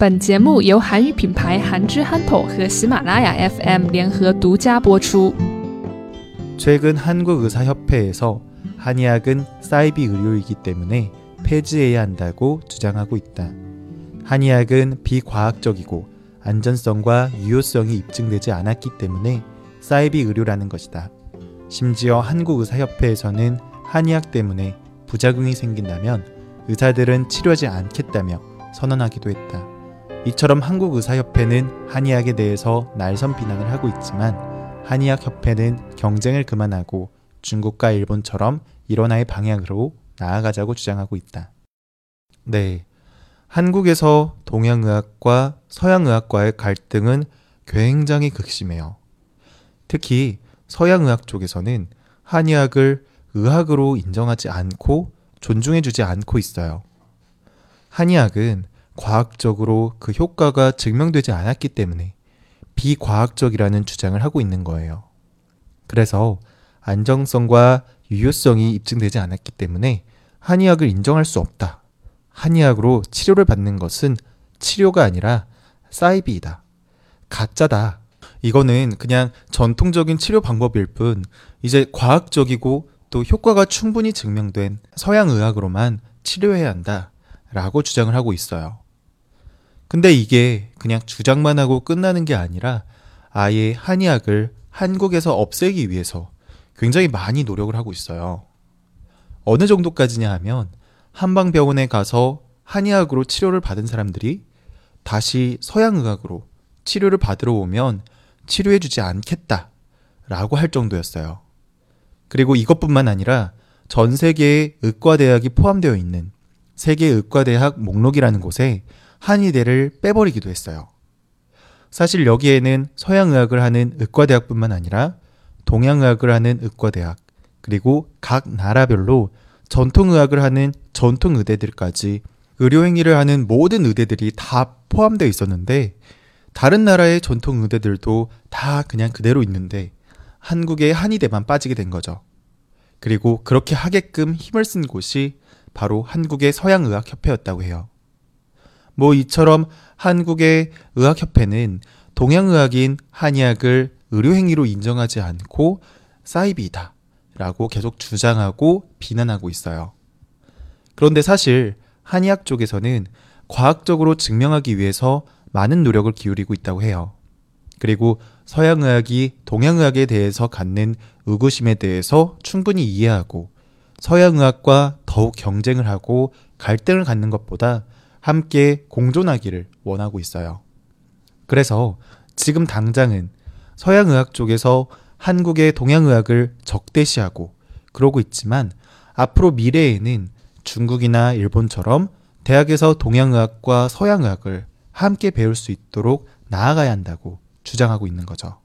本节目由韩语品牌韩之憨头和喜马拉雅 FM 联合独家播出。 최근 한국의사협회에서 한의학은 사이비 의료이기 때문에 폐지해야 한다고 주장하고 있다. 한의학은 비과학적이고 안전성과 유효성이 입증되지 않았기 때문에 사이비 의료라는 것이다. 심지어 한국의사협회에서는 한의학 때문에 부작용이 생긴다면 의사들은 치료하지 않겠다며 선언하기도 했다. 이처럼 한국의사협회는 한의학에 대해서 날선 비난을 하고 있지만 한의학협회는 경쟁을 그만하고 중국과 일본처럼 일원화의 방향으로 나아가자고 주장하고 있다. 네. 한국에서 동양의학과 서양의학과의 갈등은 굉장히 극심해요. 특히 서양의학 쪽에서는 한의학을 의학으로 인정하지 않고 존중해주지 않고 있어요. 한의학은 과학적으로 그 효과가 증명되지 않았기 때문에 비과학적이라는 주장을 하고 있는 거예요. 그래서 안정성과 유효성이 입증되지 않았기 때문에 한의학을 인정할 수 없다. 한의학으로 치료를 받는 것은 치료가 아니라 사이비이다. 가짜다. 이거는 그냥 전통적인 치료 방법일 뿐 이제 과학적이고 또 효과가 충분히 증명된 서양 의학으로만 치료해야 한다. 라고 주장을 하고 있어요. 근데 이게 그냥 주장만 하고 끝나는 게 아니라 아예 한의학을 한국에서 없애기 위해서 굉장히 많이 노력을 하고 있어요. 어느 정도까지냐 하면 한방병원에 가서 한의학으로 치료를 받은 사람들이 다시 서양의학으로 치료를 받으러 오면 치료해주지 않겠다 라고 할 정도였어요. 그리고 이것뿐만 아니라 전 세계의 의과대학이 포함되어 있는 세계 의과대학 목록이라는 곳에 한의대를 빼버리기도 했어요. 사실 여기에는 서양의학을 하는 의과대학뿐만 아니라 동양의학을 하는 의과대학, 그리고 각 나라별로 전통의학을 하는 전통의대들까지 의료행위를 하는 모든 의대들이 다 포함되어 있었는데 다른 나라의 전통 의대들도 다 그냥 그대로 있는데 한국의 한의대만 빠지게 된 거죠. 그리고 그렇게 하게끔 힘을 쓴 곳이 바로 한국의 서양의학협회였다고 해요. 뭐 이처럼 한국의 의학협회는 동양의학인 한의학을 의료행위로 인정하지 않고 사이비다 라고 계속 주장하고 비난하고 있어요. 그런데 사실 한의학 쪽에서는 과학적으로 증명하기 위해서 많은 노력을 기울이고 있다고 해요. 그리고 서양의학이 동양의학에 대해서 갖는 의구심에 대해서 충분히 이해하고 서양의학과 더욱 경쟁을 하고 갈등을 갖는 것보다 함께 공존하기를 원하고 있어요. 그래서 지금 당장은 서양의학 쪽에서 한국의 동양의학을 적대시하고 그러고 있지만 앞으로 미래에는 중국이나 일본처럼 대학에서 동양의학과 서양의학을 함께 배울 수 있도록 나아가야 한다고 주장하고 있는 거죠.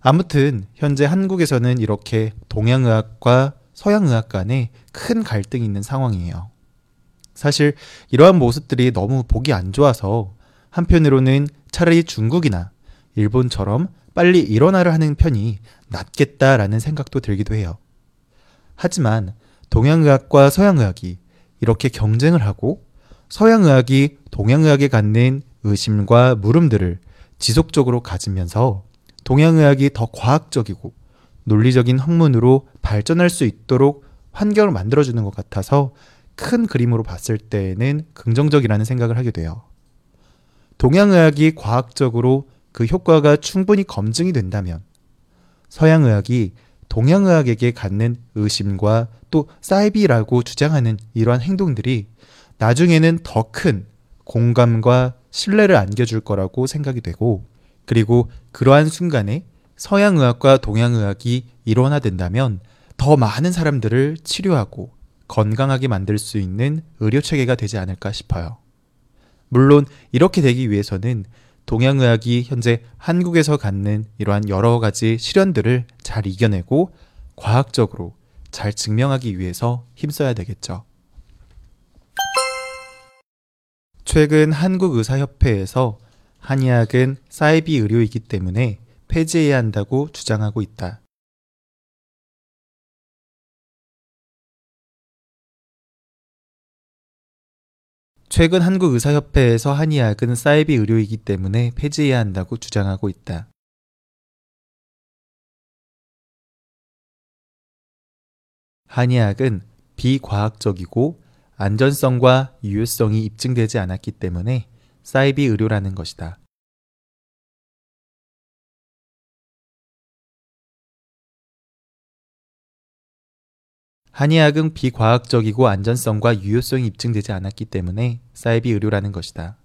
아무튼 현재 한국에서는 이렇게 동양의학과 서양의학 간에 큰 갈등이 있는 상황이에요. 사실 이러한 모습들이 너무 보기 안 좋아서 한편으로는 차라리 중국이나 일본처럼 빨리 일어나를 하는 편이 낫겠다라는 생각도 들기도 해요. 하지만 동양의학과 서양의학이 이렇게 경쟁을 하고 서양의학이 동양의학에 갖는 의심과 물음들을 지속적으로 가지면서 동양의학이 더 과학적이고 논리적인 학문으로 발전할 수 있도록 환경을 만들어주는 것 같아서 큰 그림으로 봤을 때는 긍정적이라는 생각을 하게 돼요. 동양의학이 과학적으로 그 효과가 충분히 검증이 된다면 서양의학이 동양의학에게 갖는 의심과 또 사이비라고 주장하는 이러한 행동들이 나중에는 더 큰 공감과 신뢰를 안겨줄 거라고 생각이 되고 그리고 그러한 순간에 서양의학과 동양의학이 일원화된다면 더 많은 사람들을 치료하고 건강하게 만들 수 있는 의료 체계가 되지 않을까 싶어요. 물론 이렇게 되기 위해서는 동양의학이 현재 한국에서 갖는 이러한 여러 가지 시련들을 잘 이겨내고 과학적으로 잘 증명하기 위해서 힘써야 되겠죠. 최근 한국의사협회에서 한의학은 사이비 의료이기 때문에 폐지해야 한다고 주장하고 있다. 최근 한국의사협회에서 한의학은 사이비 의료이기 때문에 폐지해야 한다고 주장하고 있다. 한의학은 비과학적이고 안전성과 유효성이 입증되지 않았기 때문에 사이비 의료라는 것이다. 한의학은 비과학적이고 안전성과 유효성이 입증되지 않았기 때문에 사이비 의료라는 것이다.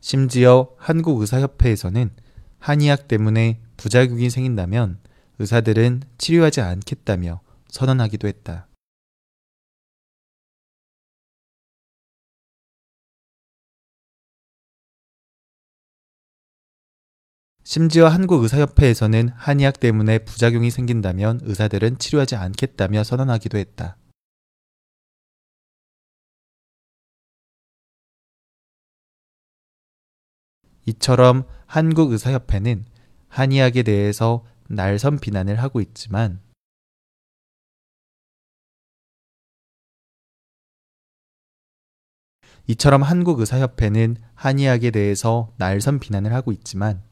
심지어 한국의사협회에서는 한의학 때문에 부작용이 생긴다면 의사들은 치료하지 않겠다며 선언하기도 했다. 심지어 한국의사협회에서는 한의학 때문에 부작용이 생긴다면 의사들은 치료하지 않겠다며 선언하기도 했다. 이처럼 한국의사협회는 한의학에 대해서 날선 비난을 하고 있지만 이처럼 한국의사협회는 한의학에 대해서 날선 비난을 하고 있지만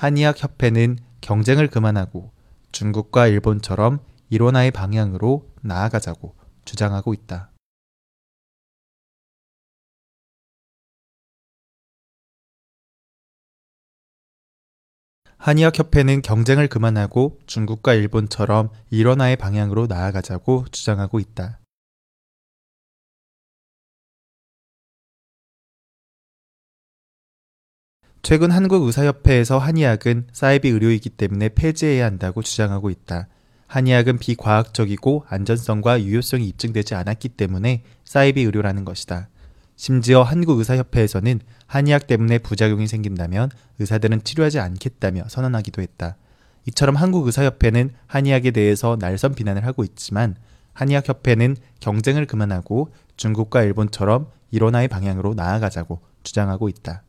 한의학 협회는 경쟁을 그만하고 중국과 일본처럼 일원화의 방향으로 나아가자고 주장하고 있다. 한의학협회는 경쟁을 그만하고 중국과 일본처럼 일원화의 방향으로 나아가자고 주장하고 있다. 최근 한국의사협회에서 한의학은 사이비 의료이기 때문에 폐지해야 한다고 주장하고 있다. 한의학은 비과학적이고 안전성과 유효성이 입증되지 않았기 때문에 사이비 의료라는 것이다. 심지어 한국의사협회에서는 한의학 때문에 부작용이 생긴다면 의사들은 치료하지 않겠다며 선언하기도 했다. 이처럼 한국의사협회는 한의학에 대해서 날선 비난을 하고 있지만 한의학협회는 경쟁을 그만하고 중국과 일본처럼 일원화의 방향으로 나아가자고 주장하고 있다.